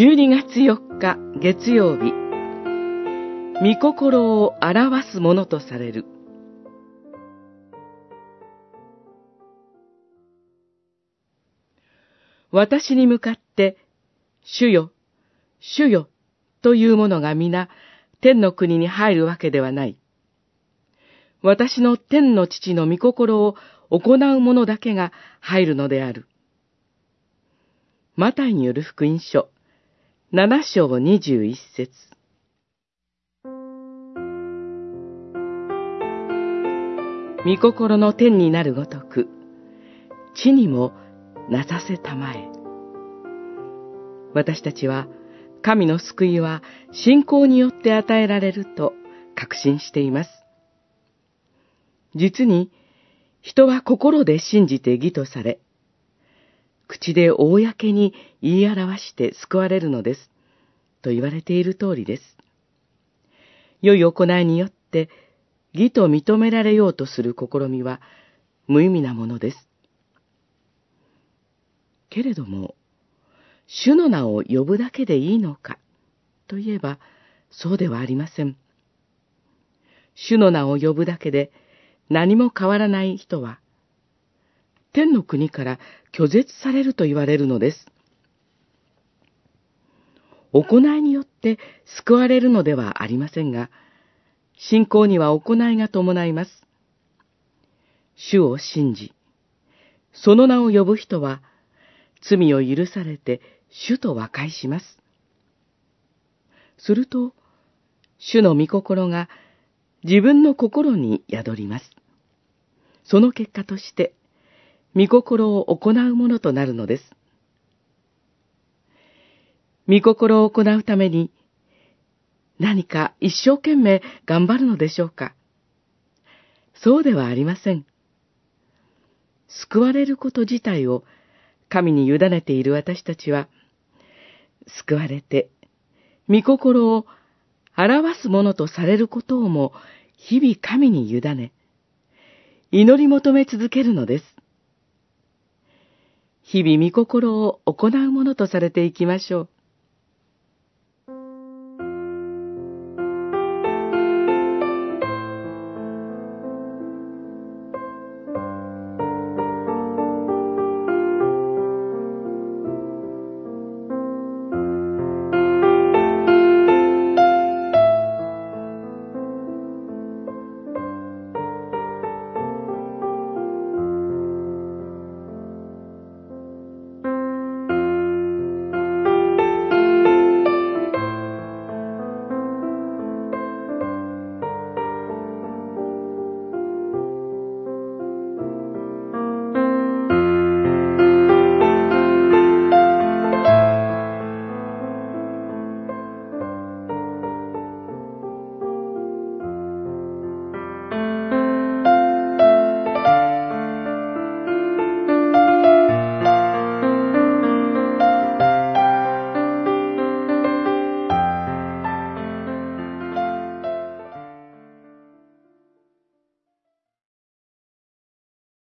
12月4日月曜日、御心を表すものとされる。私に向かって、主よ、主よ、というものが皆、天の国に入るわけではない。私の天の父の御心を行う者だけが入るのである。マタイによる福音書、七章二十一節御心の天になるごとく、地にもなさせたまえ。私たちは、神の救いは信仰によって与えられると確信しています。実に、人は心で信じて義とされ、口で公に言い表して救われるのです。と言われている通りです。良い行いによって義と認められようとする試みは無意味なものです。けれども、主の名を呼ぶだけでいいのかといえばそうではありません。主の名を呼ぶだけで何も変わらない人は、天の国から拒絶されると言われるのです。行いによって救われるのではありませんが、信仰には行いが伴います。主を信じ、その名を呼ぶ人は、罪を許されて主と和解します。すると、主の御心が自分の心に宿ります。その結果として、御心を行うものとなるのです。御心を行うために、何か一生懸命頑張るのでしょうかそうではありません。救われること自体を神に委ねている私たちは、救われて、御心を表すものとされることをも日々神に委ね、祈り求め続けるのです。日々御心を行うものとされていきましょう。